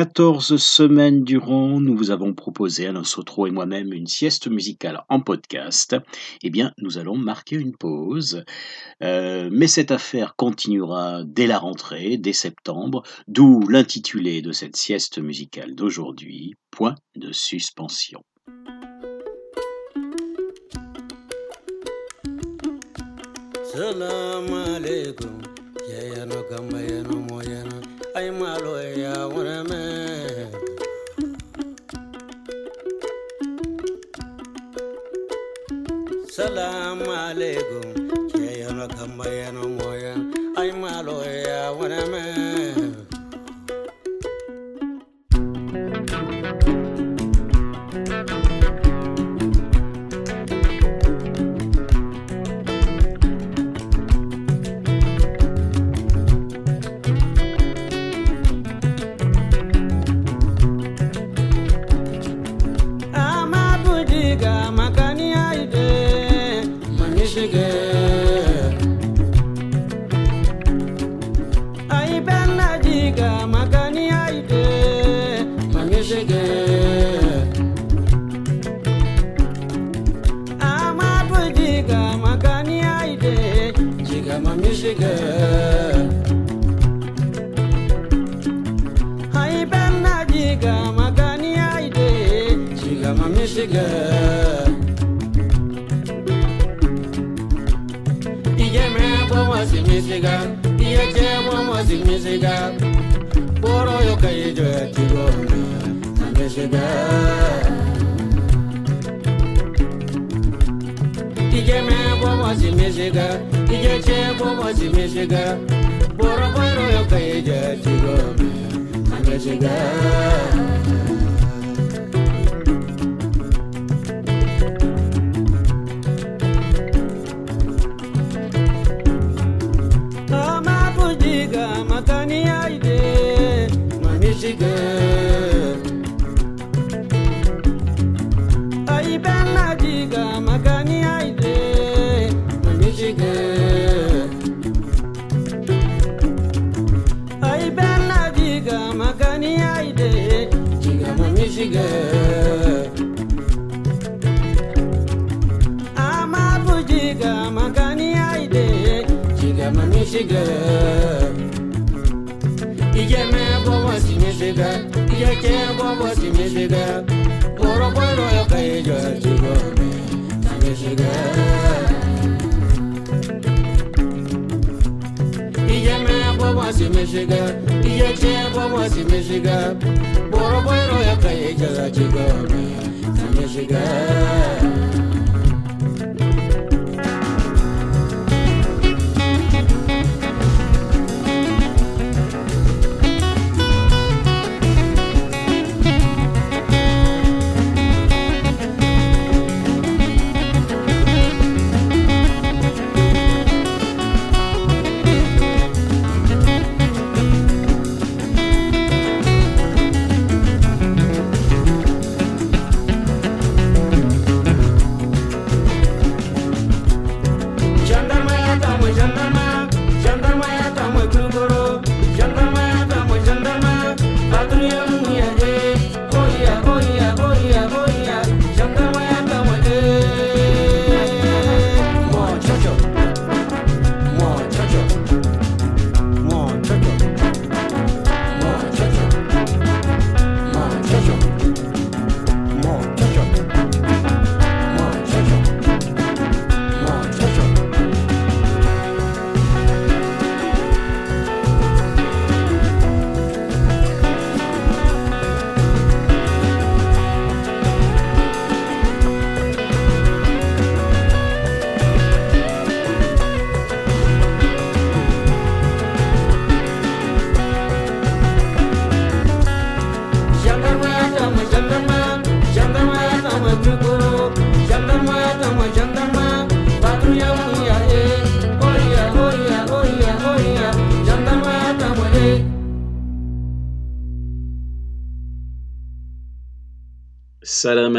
14 semaines durant, nous vous avons proposé, Alain Sautreau et moi-même, une sieste musicale en podcast. Eh bien, nous allons marquer une pause, Euh, mais cette affaire continuera dès la rentrée, dès septembre, d'où l'intitulé de cette sieste musicale d'aujourd'hui, Point de suspension. Alaikum, Salamu alaikum, mi aide Chiga ma mi chiga Amabu chiga magani aide. Ije me bobo si mi chiga Ije ke bobo si mi chiga Boro boro yo ka ijo chigo Ije me bamazi mishiga iyace bamazi mishiga boro bayro yakaye jazakigami mishiga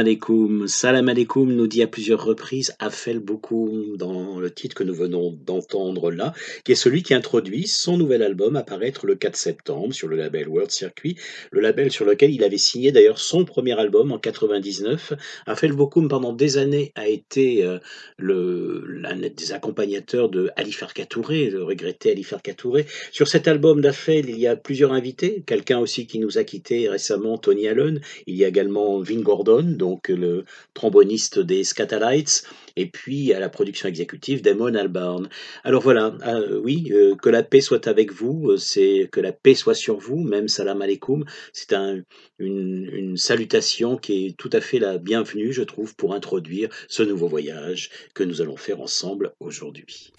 alaikum. Salam alaikum nous dit à plusieurs reprises Afel Bokoum dans le titre que nous venons d'entendre là, qui est celui qui introduit son nouvel album à paraître le 4 septembre sur le label World Circuit, le label sur lequel il avait signé d'ailleurs son premier album en 99. Afel Bokoum pendant des années a été euh, l'un des accompagnateurs de Ali Farka Touré, le regretté Ali Farka Touré. Sur cet album d'Afel, il y a plusieurs invités, quelqu'un aussi qui nous a quitté récemment, Tony Allen, il y a également Vin Gordon, donc le tromboniste des Scatalites, et puis à la production exécutive Damon Albarn. Alors voilà, euh, oui, euh, que la paix soit avec vous, euh, c'est que la paix soit sur vous, même salam alaikum, c'est un, une, une salutation qui est tout à fait la bienvenue, je trouve, pour introduire ce nouveau voyage que nous allons faire ensemble aujourd'hui.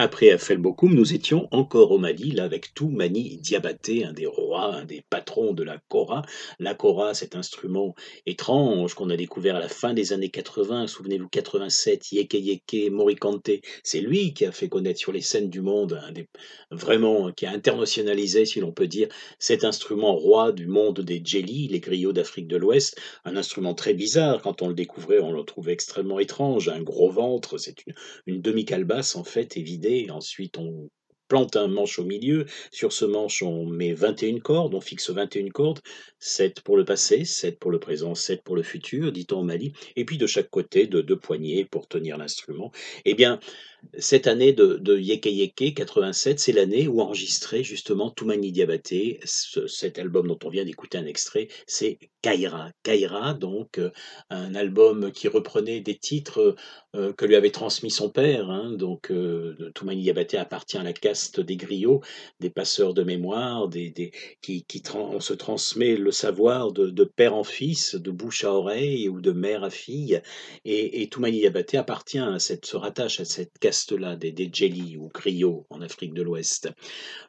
Après Afel Bokoum, nous étions encore au Mali, là avec Toumani Diabaté, un des un des patrons de la kora. La kora, cet instrument étrange qu'on a découvert à la fin des années 80, souvenez-vous 87, Yeke Yeke, Morikante, c'est lui qui a fait connaître sur les scènes du monde, un des, vraiment, qui a internationalisé, si l'on peut dire, cet instrument roi du monde des jelly, les griots d'Afrique de l'Ouest, un instrument très bizarre, quand on le découvrait, on le trouvait extrêmement étrange, un gros ventre, c'est une, une demi-calebasse en fait, évidée. Ensuite, on plante un manche au milieu. Sur ce manche, on met 21 cordes, on fixe 21 cordes, 7 pour le passé, 7 pour le présent, 7 pour le futur, dit-on au Mali, et puis de chaque côté, de deux poignées pour tenir l'instrument. Eh bien, cette année de, de Yeke Yeke 87, c'est l'année où enregistré justement Toumani Diabaté, cet album dont on vient d'écouter un extrait, c'est Kaira. Kaira, donc euh, un album qui reprenait des titres euh, que lui avait transmis son père. Hein, donc euh, Toumani Diabaté appartient à la des griots, des passeurs de mémoire, des, des qui, qui on se transmet le savoir de, de, père en fils, de bouche à oreille ou de mère à fille. Et, et Toumani Diabaté appartient à cette, se rattache à cette là des, des ou griots en Afrique de l'Ouest.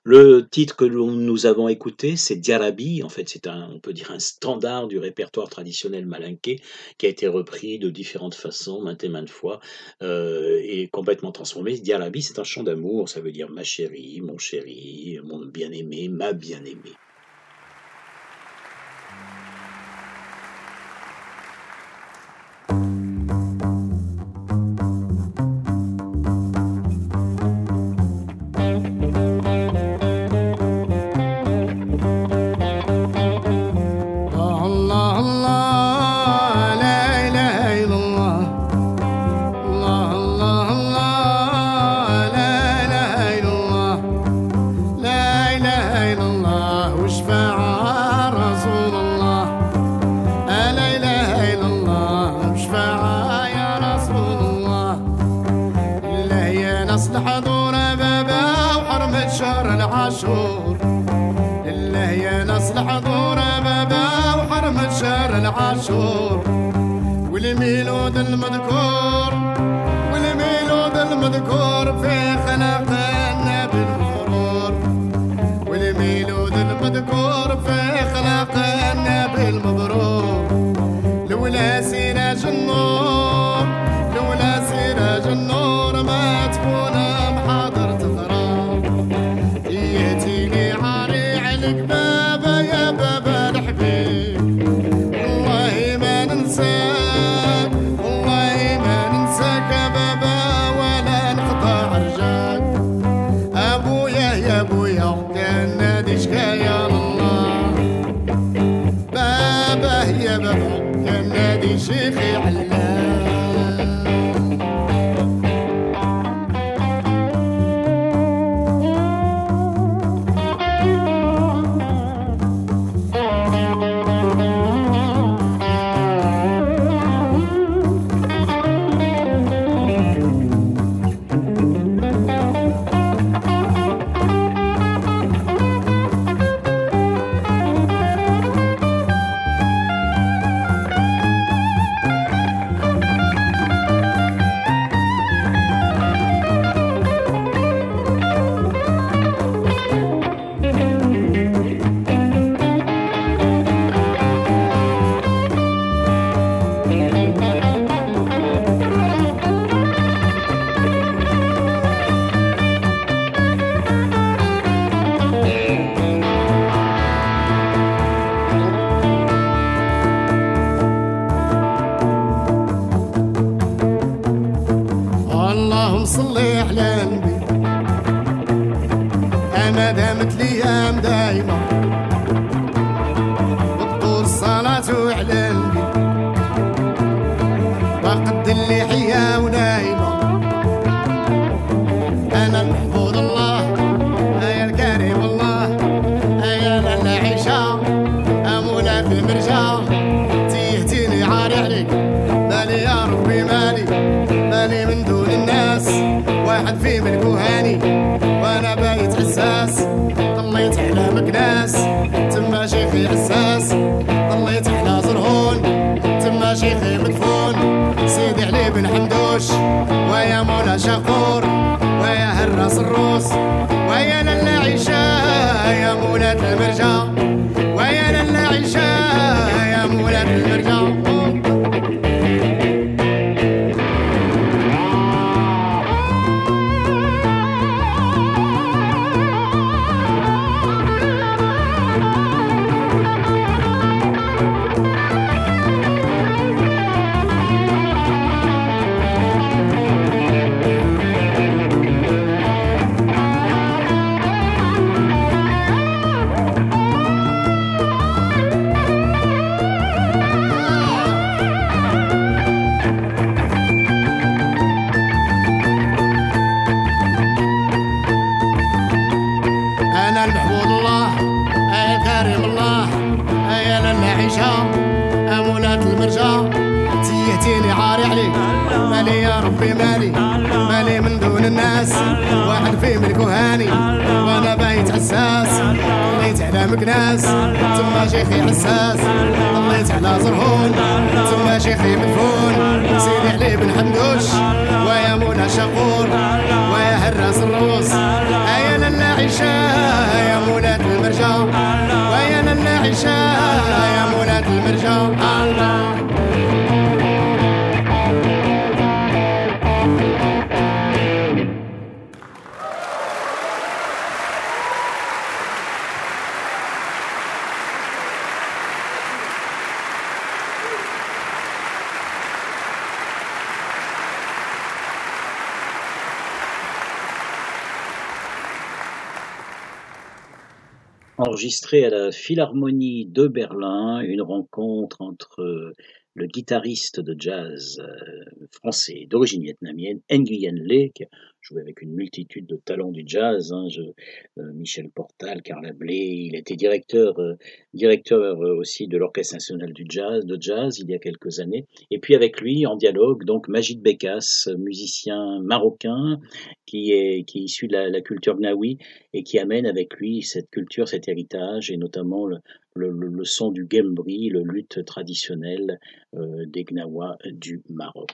Le titre que nous avons écouté, c'est Diarabi. En fait, c'est un, on peut dire un standard du répertoire traditionnel malinqué qui a été repris de différentes façons, maintes et maintes fois, euh, et complètement transformé. Diarabi, c'est un chant d'amour. Ça veut dire ma chérie, mon chéri, mon bien-aimé, ma bien-aimée. Weihnachten. ما دامت الايام دايمه حساس. طليت على مكناس تما شيخي حساس. طليت على زرهون. تما شيخي مدفون. سيدي علي بن حمدوش. ويا منى شقور ويا هراس الروس. يا لالا عيشة يا مولات المرجا ويا لالا عيشة يا مولات المرجا الله enregistré à la Philharmonie de Berlin, une rencontre entre le guitariste de jazz euh, français d'origine vietnamienne, Nguyen Le, qui a joué avec une multitude de talents du jazz, hein, euh, Michel Portal, Carla Bley, il était directeur, euh, directeur euh, aussi de l'Orchestre national du jazz, de jazz il y a quelques années, et puis avec lui en dialogue, donc Majid Bekas, musicien marocain, qui est, qui est issu de la, culture gnawi et qui amène avec lui cette culture, cet héritage, et notamment le, son du gembri, le luth traditionnel des Gnawa du Maroc.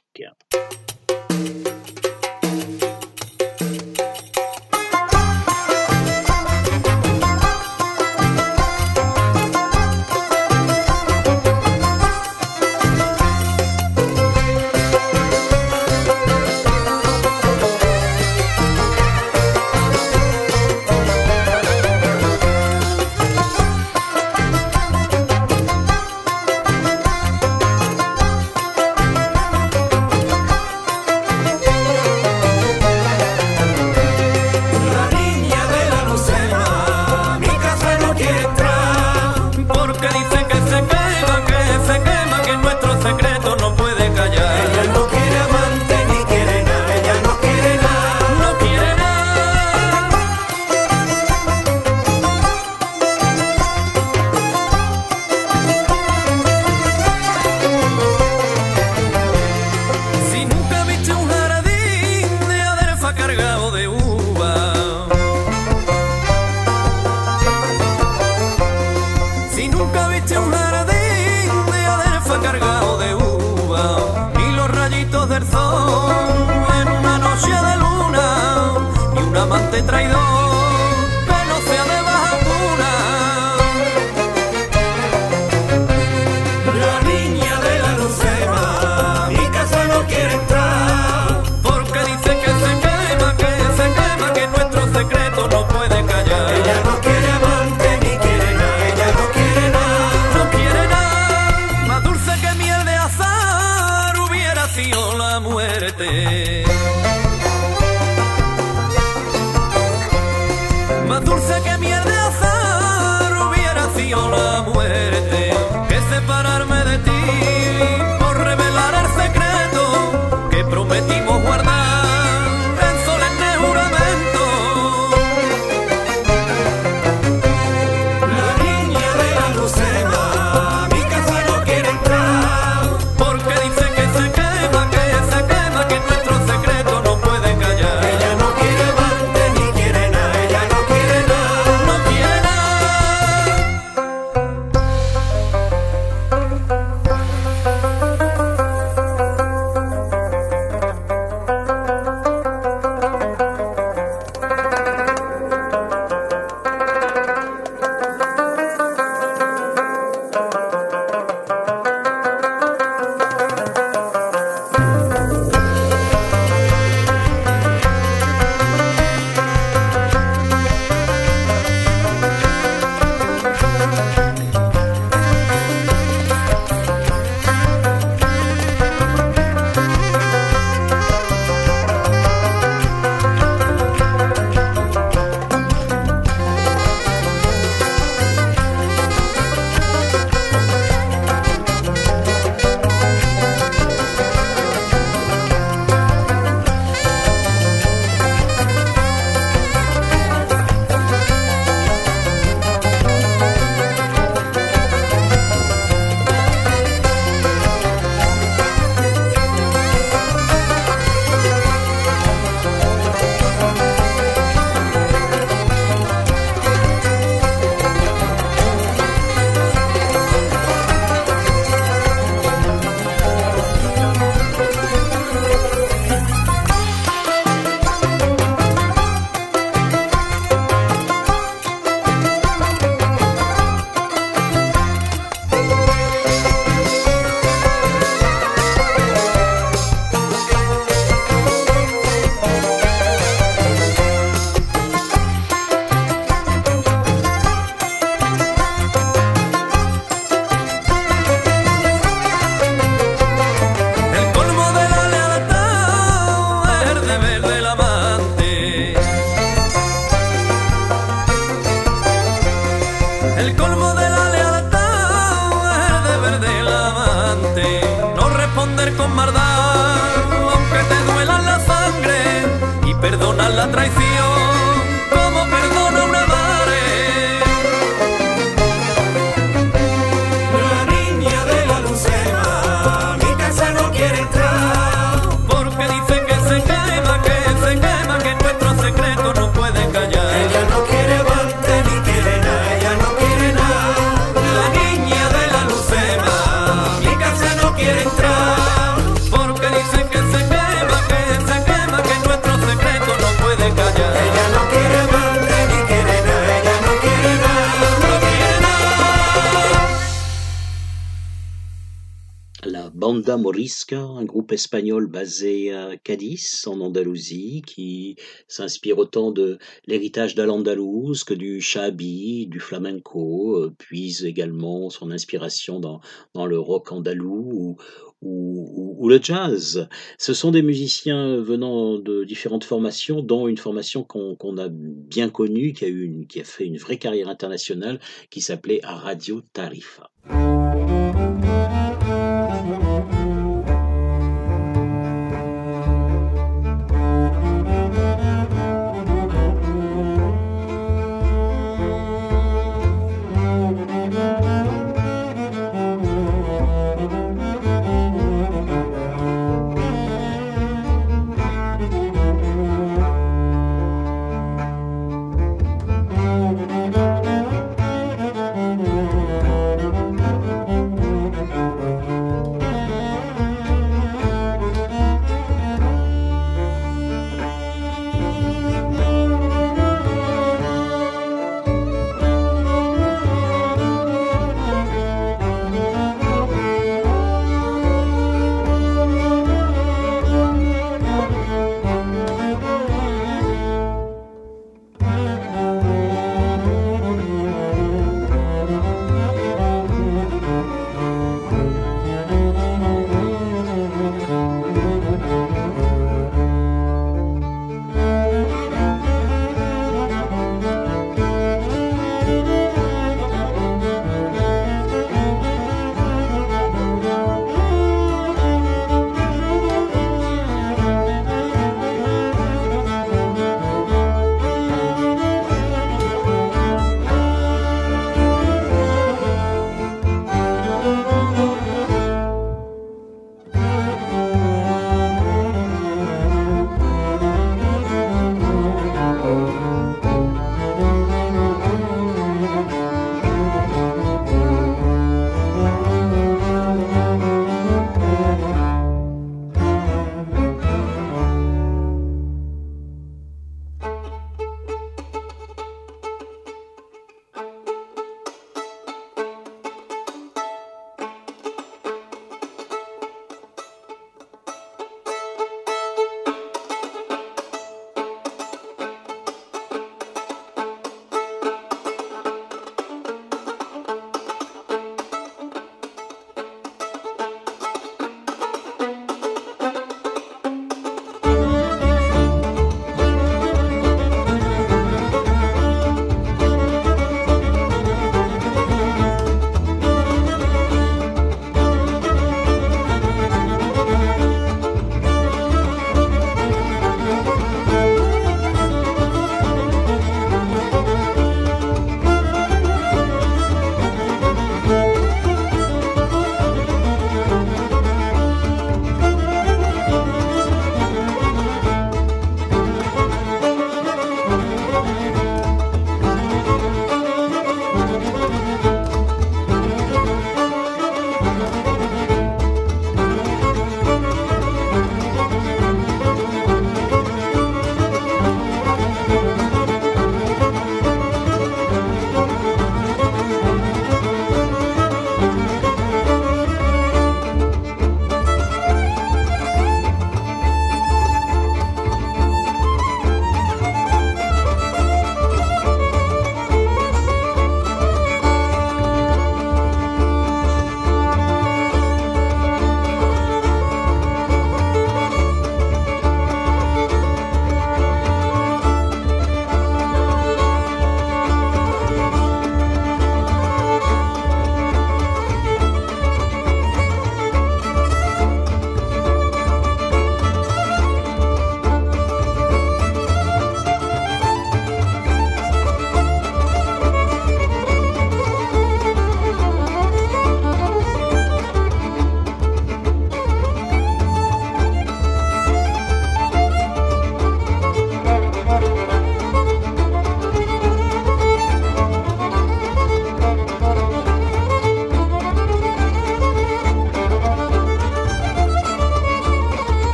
Espagnol basé à Cadiz, en Andalousie, qui s'inspire autant de l'héritage d'Al-Andalouse que du shabi, du flamenco, euh, puise également son inspiration dans, dans le rock andalou ou, ou- le jazz. Ce sont des musiciens venant de différentes formations, dont une formation qu'on qu'on a bien connue, qui a, eu une- qui a fait une vraie carrière internationale, qui s'appelait Radio Tarifa.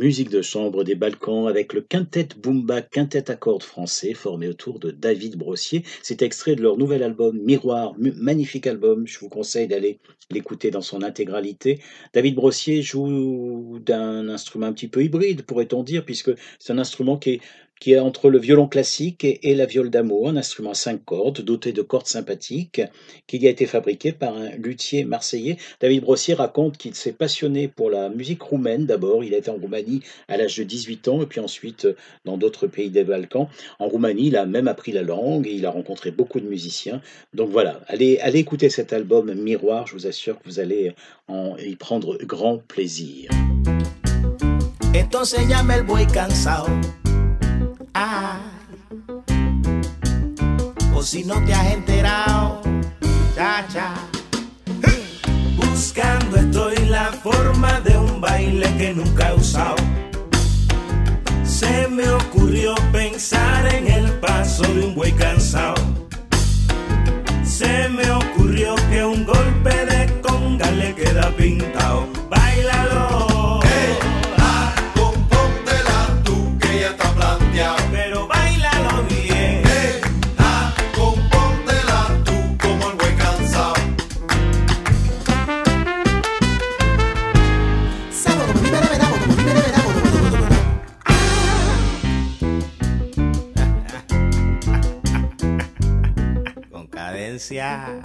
Musique de chambre des Balkans avec le quintet Boomba, quintet à cordes français formé autour de David Brossier. C'est extrait de leur nouvel album Miroir, magnifique album. Je vous conseille d'aller l'écouter dans son intégralité. David Brossier joue d'un instrument un petit peu hybride, pourrait-on dire, puisque c'est un instrument qui est qui est entre le violon classique et, la viole d'amour, un instrument à cinq cordes, doté de cordes sympathiques, qui a été fabriqué par un luthier marseillais. David Brossier raconte qu'il s'est passionné pour la musique roumaine d'abord. Il a été en Roumanie à l'âge de 18 ans et puis ensuite euh, dans d'autres pays des Balkans. En Roumanie, il a même appris la langue et il a rencontré beaucoup de musiciens. Donc voilà, allez, écouter cet album Miroir, je vous assure que vous allez en y prendre grand plaisir. Entonces cansado. O si no te has enterado, cha cha. Buscando estoy la forma de un baile que nunca he usado. Se me ocurrió pensar en el paso de un buey cansado. Se me ocurrió que un golpe de conga le queda pintado. Cadencia.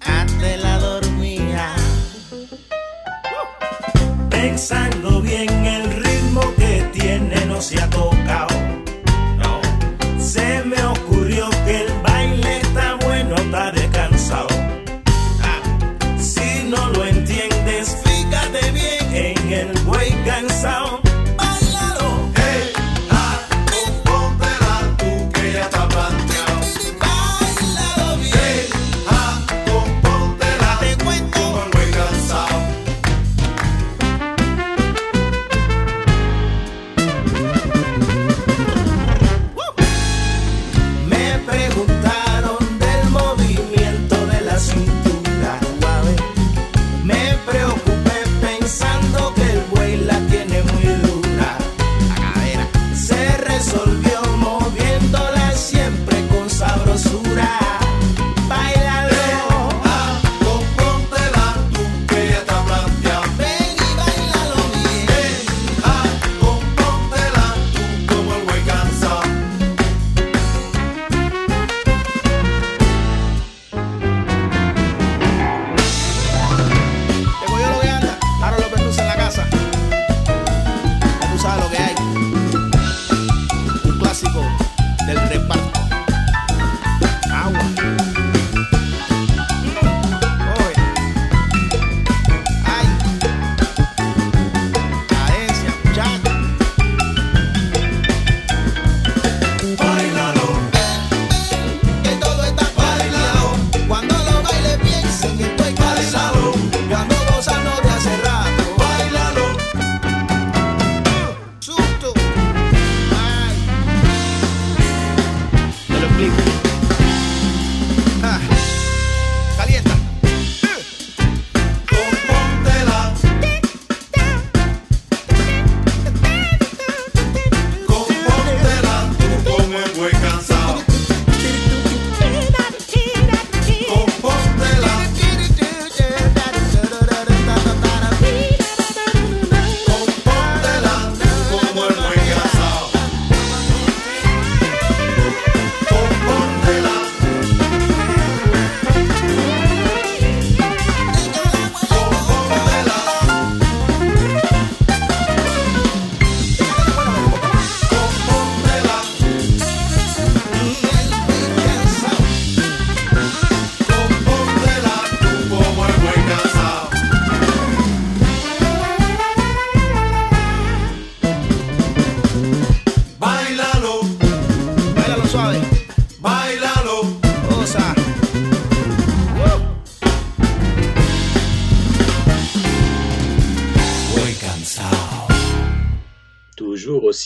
Antes la dormía. Pensando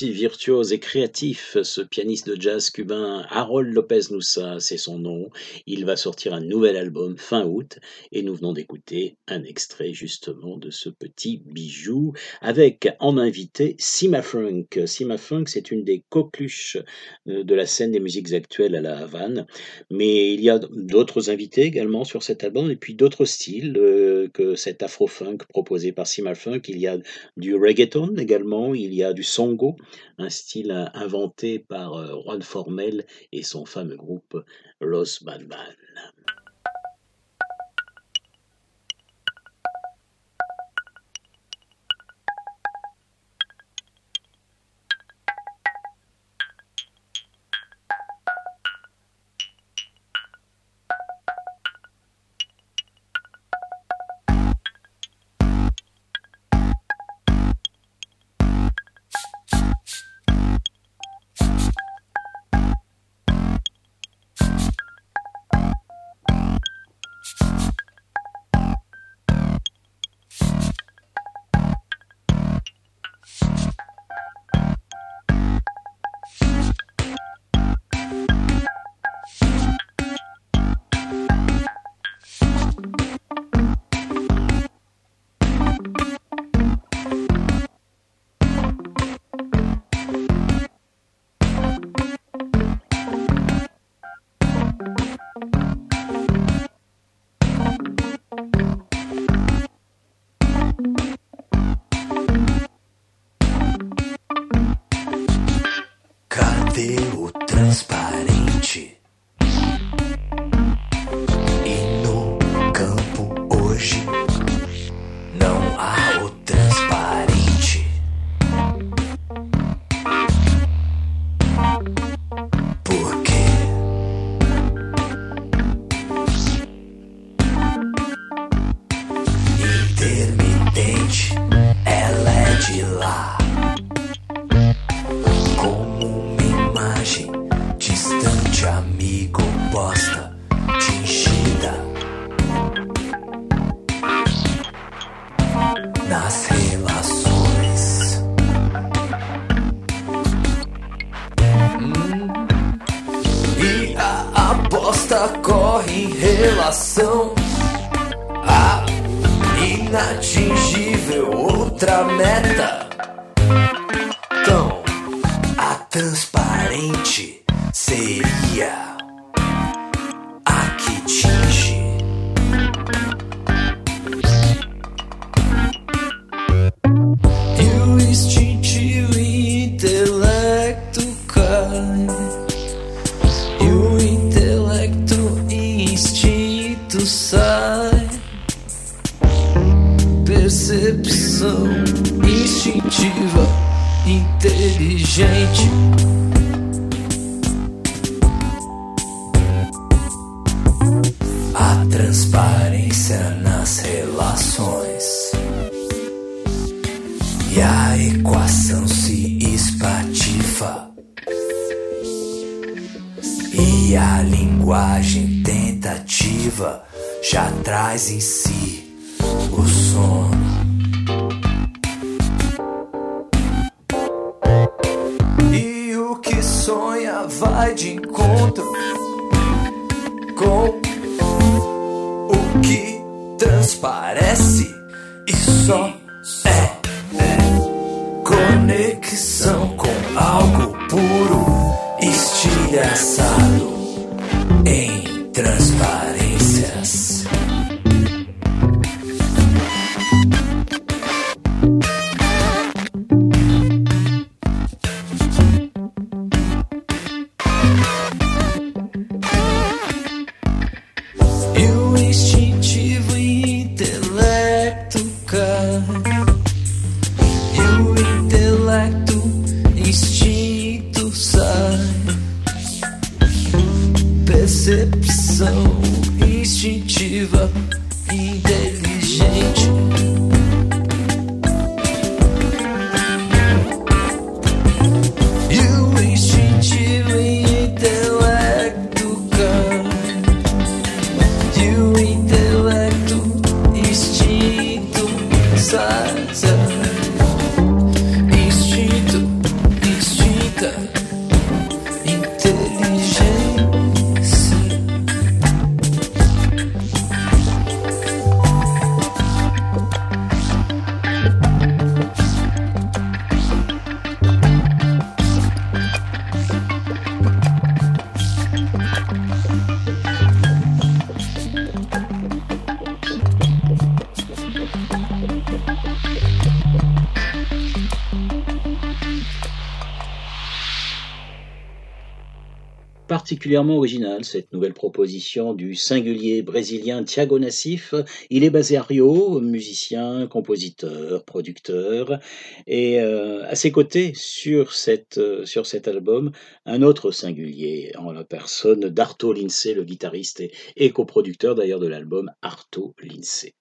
aussi virtuose et créatif, ce pianiste de jazz cubain Harold Lopez Nussa, c'est son nom. Il va sortir un nouvel album fin août et nous venons d'écouter un extrait justement de ce petit bijou avec en invité Sima Funk. Sima Funk, c'est une des coqueluches euh, de la scène des musiques actuelles à la Havane, mais il y a d'autres invités également sur cet album et puis d'autres styles euh, que cet afro-funk proposé par Sima Funk. Il y a du reggaeton également, il y a du songo, un style inventé par euh, Juan Formel et son fameux groupe Los Balban. Com algo puro, estilhaçado em transparências. Cette nouvelle proposition du singulier brésilien Thiago Nassif. Il est basé à Rio, musicien, compositeur, producteur. Et euh, à ses côtés, euh, sur cet album, un autre singulier, en la personne d'Arto Lindsay, le guitariste et, et coproducteur d'ailleurs de l'album Arto Lindsay.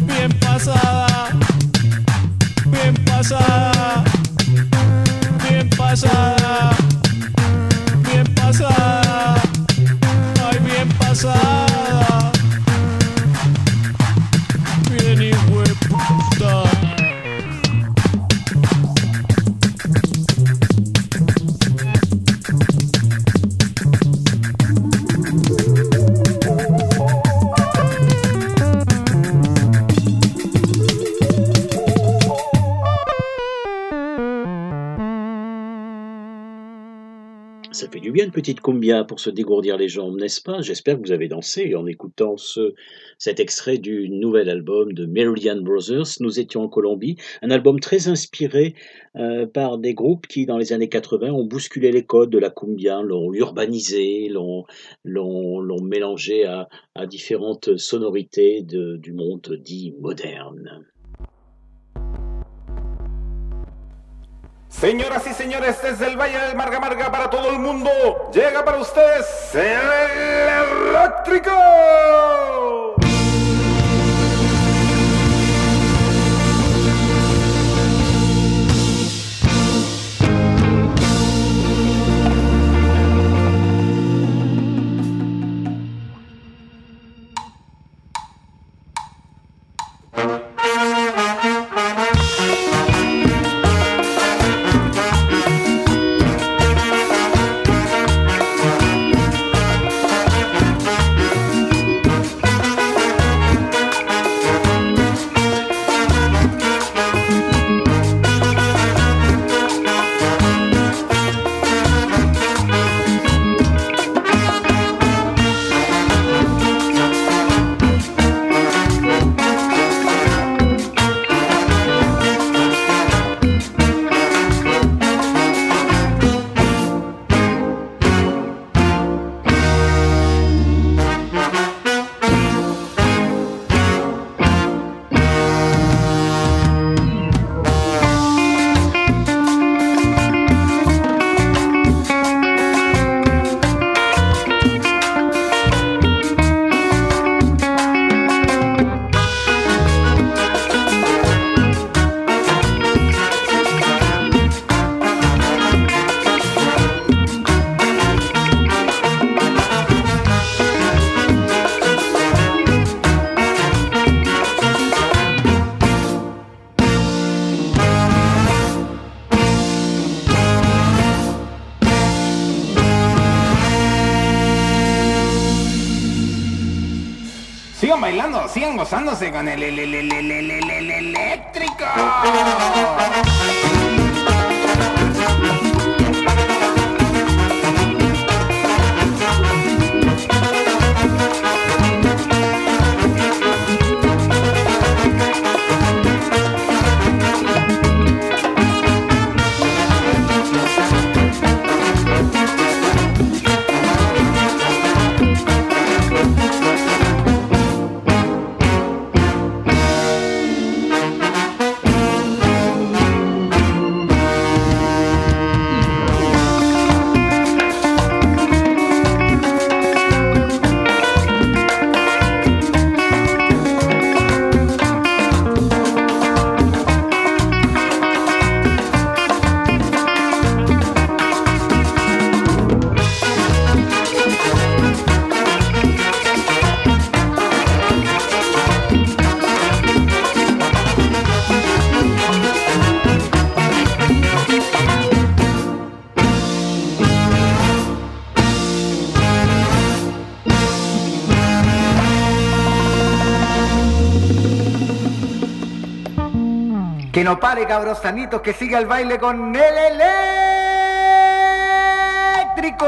bien pasada, bien pasada, bien pasada. Petite cumbia pour se dégourdir les jambes, n'est-ce pas? J'espère que vous avez dansé en écoutant ce, cet extrait du nouvel album de Meridian Brothers. Nous étions en Colombie, un album très inspiré euh, par des groupes qui, dans les années 80, ont bousculé les codes de la cumbia, l'ont urbanisé, l'ont mélangé à, à, différentes sonorités du monde dit moderne. Señoras y señores, desde el Valle del Marga Marga para todo el mundo, llega para ustedes el eléctrico. Sigan gozándose con el- Que no pare, cabros sanitos, que siga el baile con el eléctrico.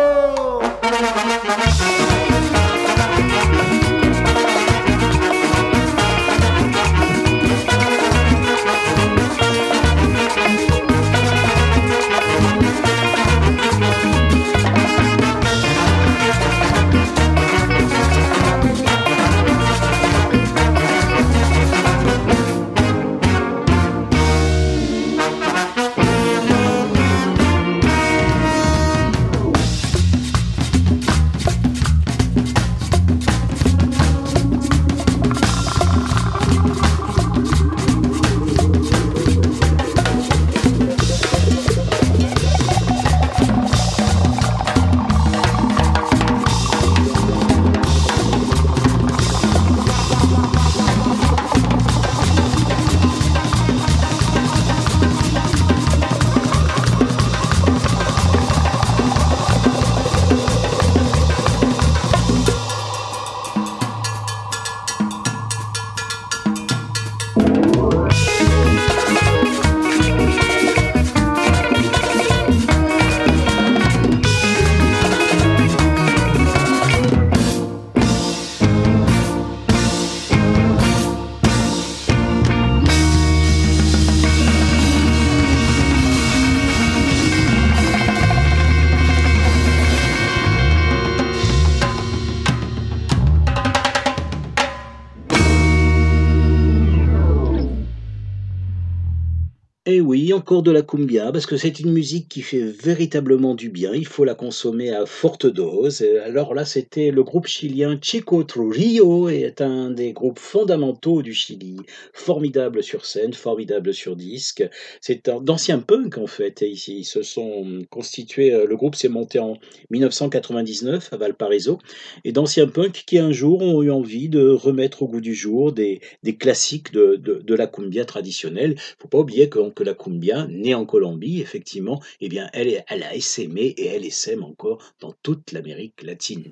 De la cumbia, parce que c'est une musique qui fait véritablement du bien. Il faut la consommer à forte dose. Alors là, c'était le groupe chilien Chico Trujillo, est un des groupes fondamentaux du Chili. Formidable sur scène, formidable sur disque. C'est d'anciens punk en fait. Et ici, ils se sont constitués. euh, Le groupe s'est monté en 1999 à Valparaiso. Et d'anciens punks qui un jour ont eu envie de remettre au goût du jour des, des classiques de, de, de la cumbia traditionnelle. faut pas oublier que, que la cumbia, Née en Colombie, effectivement, eh bien, elle, elle a essaimé et elle essaime encore dans toute l'Amérique latine.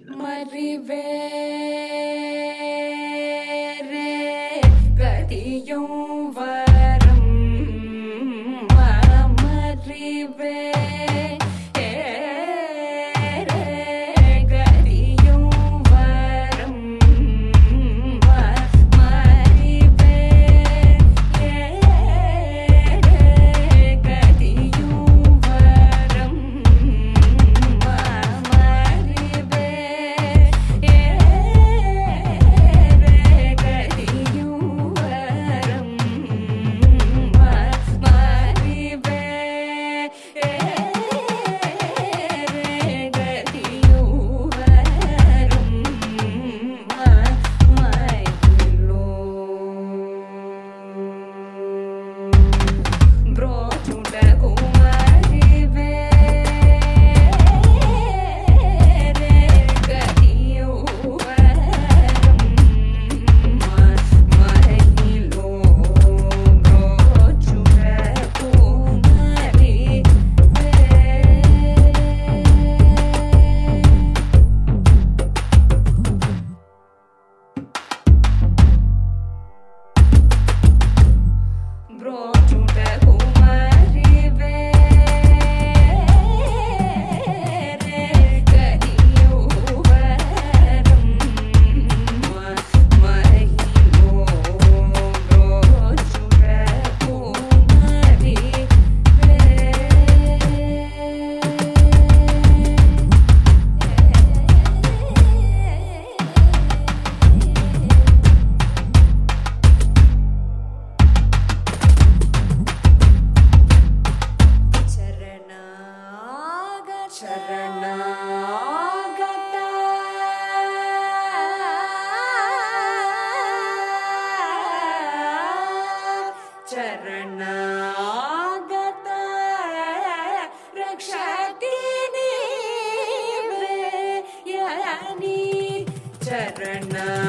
चरण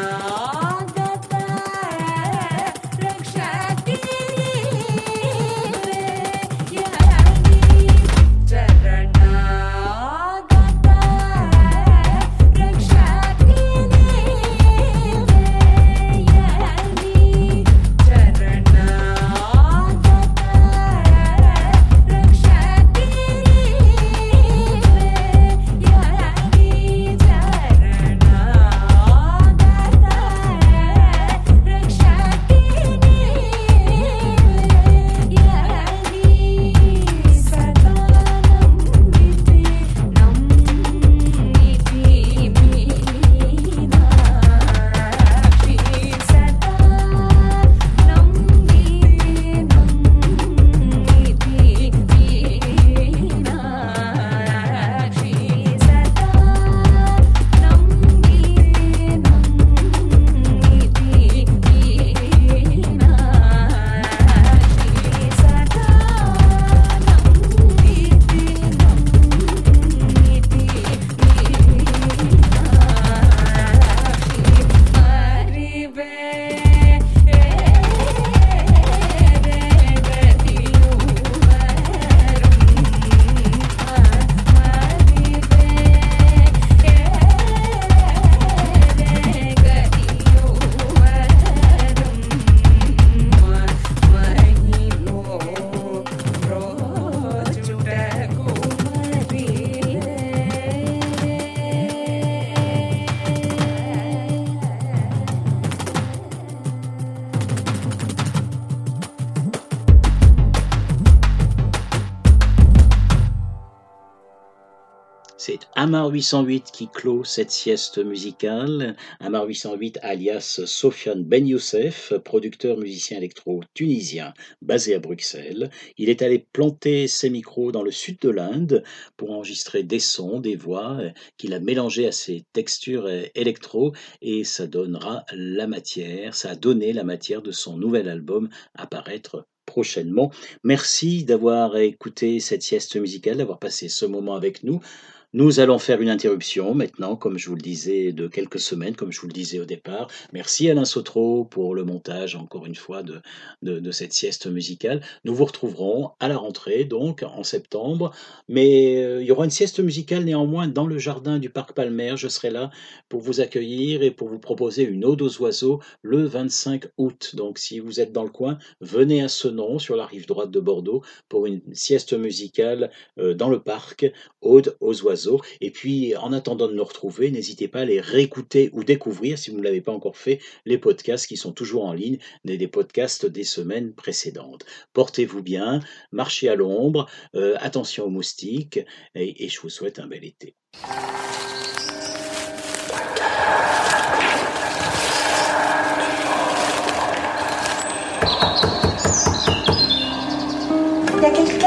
Amar 808 qui clôt cette sieste musicale. Amar 808 alias Sofiane Ben Youssef, producteur musicien électro tunisien basé à Bruxelles. Il est allé planter ses micros dans le sud de l'Inde pour enregistrer des sons, des voix euh, qu'il a mélangés à ses textures euh, électro et ça donnera la matière, ça a donné la matière de son nouvel album à paraître prochainement. Merci d'avoir écouté cette sieste musicale, d'avoir passé ce moment avec nous. Nous allons faire une interruption maintenant, comme je vous le disais, de quelques semaines, comme je vous le disais au départ. Merci Alain Sautreau pour le montage, encore une fois, de, cette sieste musicale. Nous vous retrouverons à la rentrée, donc en septembre. Mais euh, il y aura une sieste musicale néanmoins dans le jardin du Parc Palmer. Je serai là pour vous accueillir et pour vous proposer une ode aux oiseaux le 25 août. Donc si vous êtes dans le coin, venez à ce nom sur la rive droite de Bordeaux pour une sieste musicale euh, dans le parc, ode aux oiseaux. Et puis, en attendant de nous retrouver, n'hésitez pas à les réécouter ou découvrir, si vous ne l'avez pas encore fait, les podcasts qui sont toujours en ligne, des podcasts des semaines précédentes. Portez-vous bien, marchez à l'ombre, euh, attention aux moustiques, et, je vous souhaite un bel été. Il y a